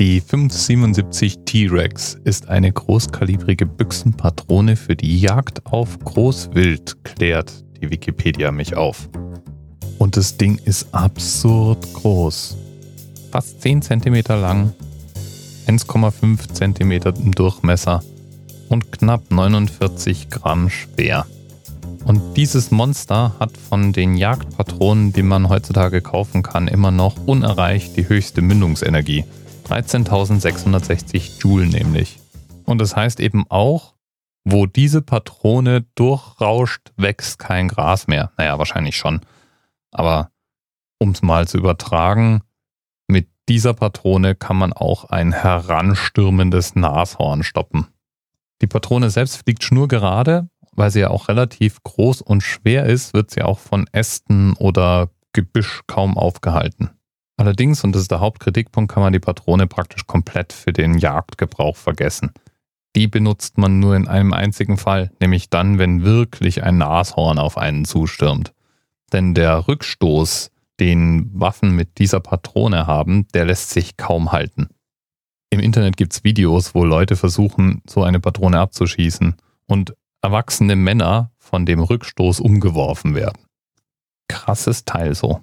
Die 577 T-Rex ist eine großkalibrige Büchsenpatrone für die Jagd auf Großwild, klärt die Wikipedia mich auf. Und das Ding ist absurd groß. Fast 10 cm lang, 1,5 cm im Durchmesser und knapp 49 Gramm schwer. Und dieses Monster hat von den Jagdpatronen, die man heutzutage kaufen kann, immer noch unerreicht die höchste Mündungsenergie. 13.660 Joule nämlich. Und das heißt eben auch, wo diese Patrone durchrauscht, wächst kein Gras mehr. Naja, wahrscheinlich schon. Aber um es mal zu übertragen, mit dieser Patrone kann man auch ein heranstürmendes Nashorn stoppen. Die Patrone selbst fliegt schnurgerade, weil sie ja auch relativ groß und schwer ist, wird sie auch von Ästen oder Gebüsch kaum aufgehalten. Allerdings, und das ist der Hauptkritikpunkt, kann man die Patrone praktisch komplett für den Jagdgebrauch vergessen. Die benutzt man nur in einem einzigen Fall, nämlich dann, wenn wirklich ein Nashorn auf einen zustürmt. Denn der Rückstoß, den Waffen mit dieser Patrone haben, der lässt sich kaum halten. Im Internet gibt es Videos, wo Leute versuchen, so eine Patrone abzuschießen und erwachsene Männer von dem Rückstoß umgeworfen werden. Krasses Teil so.